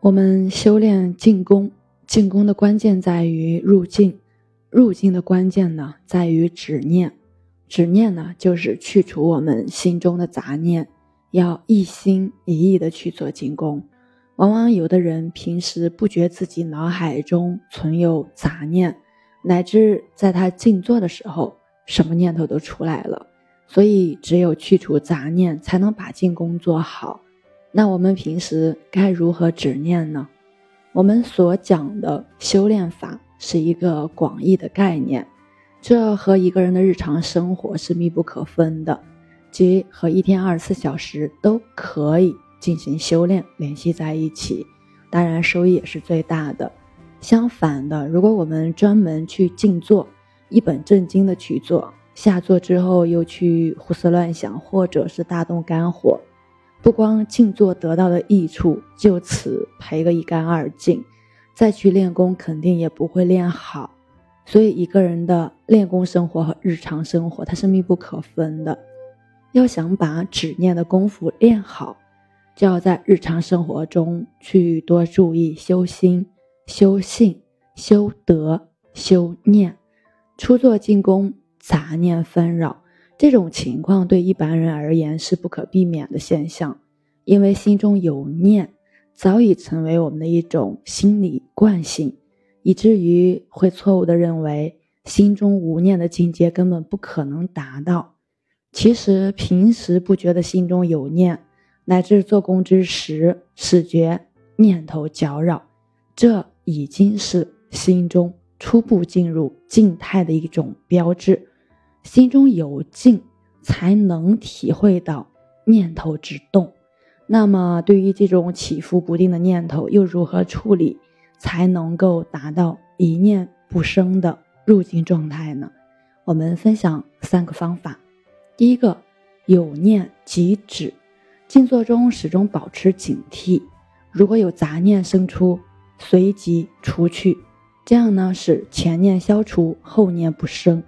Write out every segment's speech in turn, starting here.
我们修炼静功，静功的关键在于入静，入静的关键呢在于止念，止念呢就是去除我们心中的杂念，要一心一意的去做静功。往往有的人平时不觉自己脑海中存有杂念，乃至在他静坐的时候，什么念头都出来了。所以，只有去除杂念，才能把静功做好。那我们平时该如何止念呢？我们所讲的修炼法是一个广义的概念，这和一个人的日常生活是密不可分的，即和一天二十四小时都可以。进行修炼，联系在一起，当然收益也是最大的。相反的，如果我们专门去静坐，一本正经的去做，下坐之后又去胡思乱想，或者是大动肝火，不光静坐得到的益处就此赔个一干二净，再去练功肯定也不会练好。所以，一个人的练功生活和日常生活它是密不可分的。要想把止念的功夫练好。就要在日常生活中去多注意修心、修性、修德、修念。初作进攻，杂念纷扰，这种情况对一般人而言是不可避免的现象，因为心中有念，早已成为我们的一种心理惯性，以至于会错误的认为心中无念的境界根本不可能达到。其实平时不觉得心中有念。乃至做工之时，始觉念头搅扰，这已经是心中初步进入静态的一种标志。心中有静，才能体会到念头之动。那么，对于这种起伏不定的念头，又如何处理，才能够达到一念不生的入静状态呢？我们分享三个方法。第一个，有念即止。静坐中始终保持警惕，如果有杂念生出，随即除去，这样呢使前念消除，后念不生，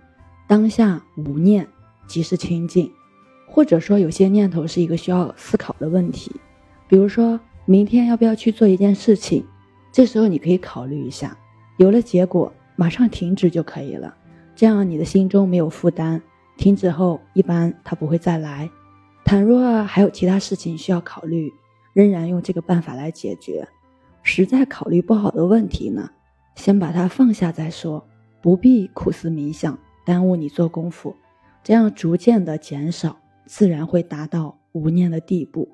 当下无念即是清净。或者说有些念头是一个需要思考的问题，比如说明天要不要去做一件事情，这时候你可以考虑一下，有了结果马上停止就可以了，这样你的心中没有负担，停止后一般它不会再来。倘若还有其他事情需要考虑，仍然用这个办法来解决。实在考虑不好的问题呢，先把它放下再说，不必苦思冥想，耽误你做功夫。这样逐渐的减少，自然会达到无念的地步。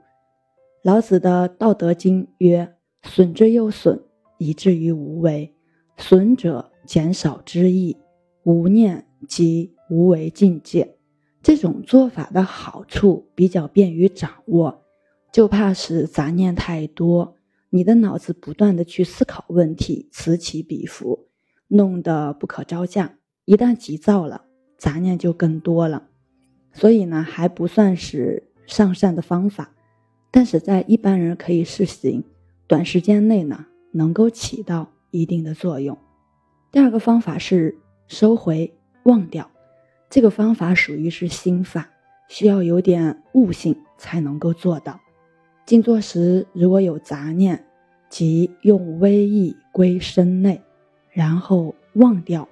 老子的《道德经》曰：“损之又损，以至于无为。损者减少之意，无念即无为境界。”这种做法的好处比较便于掌握，就怕是杂念太多，你的脑子不断的去思考问题，此起彼伏，弄得不可招架。一旦急躁了，杂念就更多了。所以呢，还不算是上善的方法，但是在一般人可以试行，短时间内呢，能够起到一定的作用。第二个方法是收回忘掉。这个方法属于是心法，需要有点悟性才能够做到。静坐时如果有杂念，即用微意归身内，然后忘掉，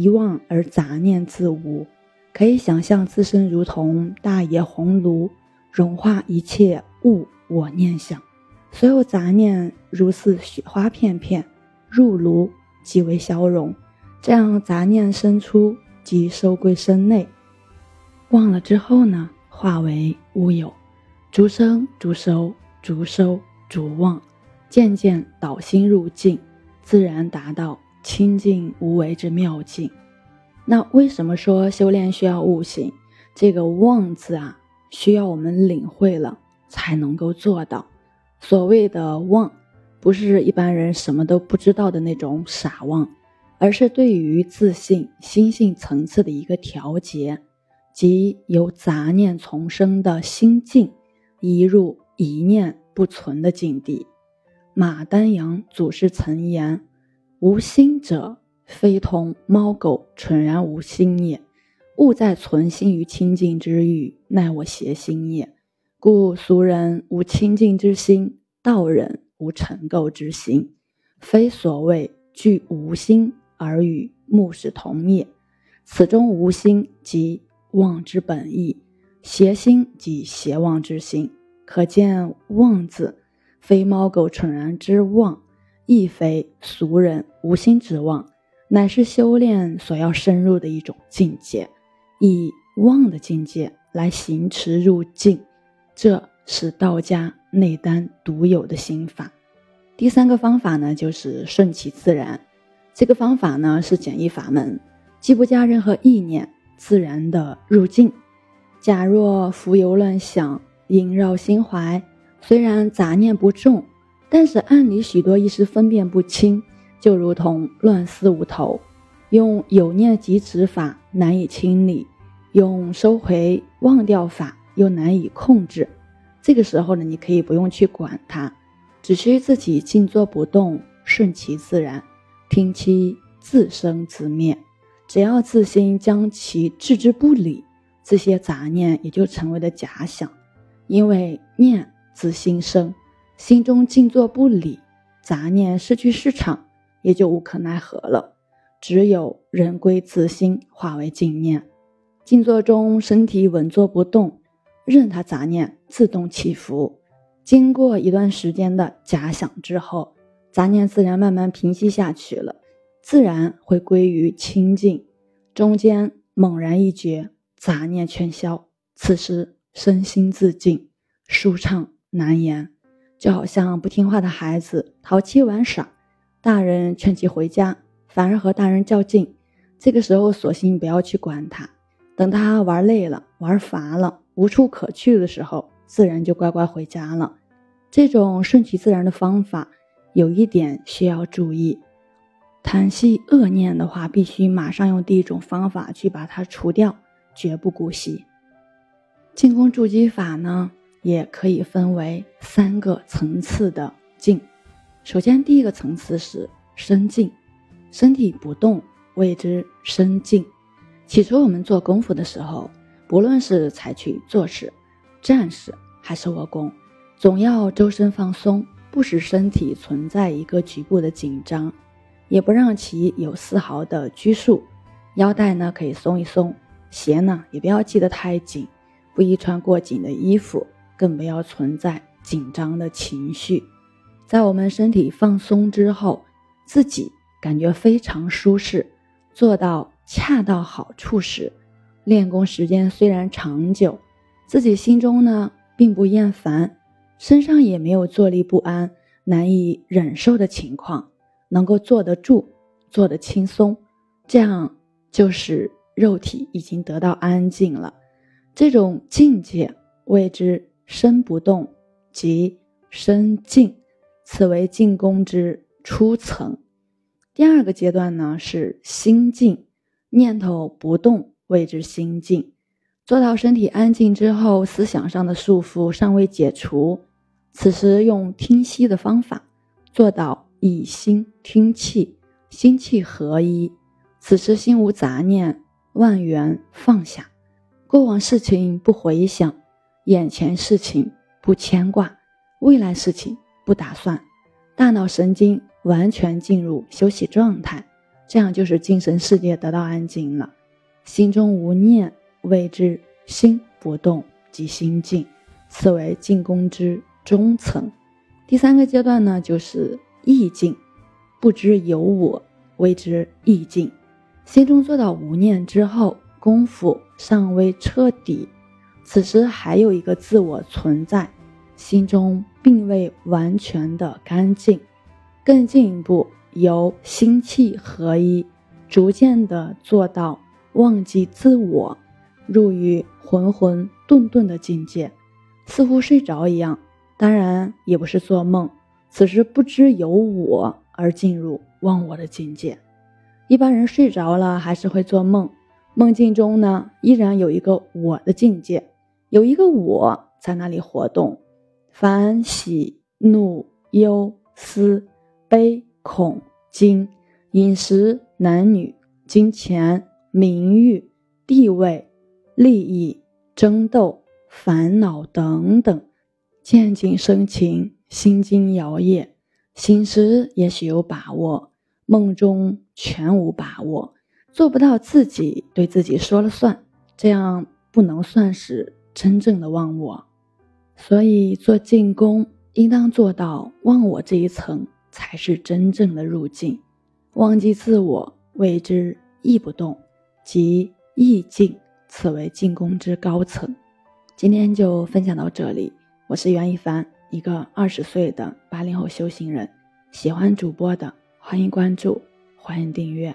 遗忘而杂念自无。可以想象自身如同大野红炉，融化一切物我念想，所有杂念如似雪花片片入炉即为消融。这样杂念生出。即收归身内，忘了之后呢，化为乌有，逐生逐收，逐收逐忘，渐渐导心入静，自然达到清净无为之妙境。那为什么说修炼需要悟性？这个忘字啊，需要我们领会了才能够做到。所谓的忘，不是一般人什么都不知道的那种傻忘。而是对于自信心性层次的一个调节，即由杂念丛生的心境移入一念不存的境地。马丹阳祖师曾言：“无心者，非同猫狗蠢然无心也。物在存心于清净之欲，乃我邪心也。故俗人无清净之心，道人无尘垢之心，非所谓具无心而与目视同灭。此中无心即妄之本意，邪心即邪妄之心。可见“妄”字，非猫狗蠢然之妄，亦非俗人无心之妄，乃是修炼所要深入的一种境界，以妄的境界来行持入境，这是道家内丹独有的心法。第三个方法呢，就是顺其自然。这个方法呢是简易法门，既不加任何意念，自然的入境。假若浮游乱想，萦绕心怀，虽然杂念不重，但是暗里许多一时分辨不清，就如同乱丝无头。用有念即止法难以清理，用收回忘掉法又难以控制。这个时候呢，你可以不用去管它。只需自己静坐不动，顺其自然，听其自生自灭。只要自心将其置之不理，这些杂念也就成为了假想。因为念自心生，心中静坐不理，杂念失去市场，也就无可奈何了。只有人归自心，化为静念。静坐中，身体稳坐不动，任它杂念自动起伏。经过一段时间的假想之后，杂念自然慢慢平息下去了，自然会归于清净。中间猛然一觉，杂念全消，此时身心自静，舒畅难言，就好像不听话的孩子淘气玩耍，大人劝其回家，反而和大人较劲。这个时候，索性不要去管他，等他玩累了、玩乏了、无处可去的时候。自然就乖乖回家了。这种顺其自然的方法，有一点需要注意：谈系恶念的话，必须马上用第一种方法去把它除掉，绝不姑息。进攻筑基法呢，也可以分为三个层次的静。首先，第一个层次是身静，身体不动，谓之身静。起初我们做功夫的时候，不论是采取坐式。战士还是卧功，总要周身放松，不使身体存在一个局部的紧张，也不让其有丝毫的拘束。腰带呢可以松一松，鞋呢也不要系得太紧，不宜穿过紧的衣服，更不要存在紧张的情绪。在我们身体放松之后，自己感觉非常舒适，做到恰到好处时，练功时间虽然长久。自己心中呢，并不厌烦，身上也没有坐立不安、难以忍受的情况，能够坐得住，坐得轻松，这样就是肉体已经得到安静了。这种境界谓之身不动即身静，此为静功之初层。第二个阶段呢是心静，念头不动谓之心静。做到身体安静之后，思想上的束缚尚未解除，此时用听息的方法，做到以心听气，心气合一。此时心无杂念，万缘放下，过往事情不回想，眼前事情不牵挂，未来事情不打算，大脑神经完全进入休息状态，这样就是精神世界得到安静了，心中无念。谓之心不动即心静，此为静功之中层。第三个阶段呢，就是意境，不知有我，谓之意境。心中做到无念之后，功夫尚未彻底，此时还有一个自我存在，心中并未完全的干净。更进一步，由心气合一，逐渐的做到忘记自我。入于浑浑沌沌的境界，似乎睡着一样。当然也不是做梦，此时不知有我而进入忘我的境界。一般人睡着了还是会做梦，梦境中呢依然有一个我的境界，有一个我在那里活动。凡喜怒忧思悲恐惊、饮食男女、金钱名誉地位。利益、争斗、烦恼等等，渐进生情，心惊摇曳，醒时也许有把握，梦中全无把握，做不到自己对自己说了算，这样不能算是真正的忘我。所以做进攻，应当做到忘我这一层，才是真正的入境。忘记自我，谓之意不动，即意境，此为进攻之高层。今天就分享到这里，我是袁一凡，一个二十岁的八零后修行人。喜欢主播的，欢迎关注，欢迎订阅。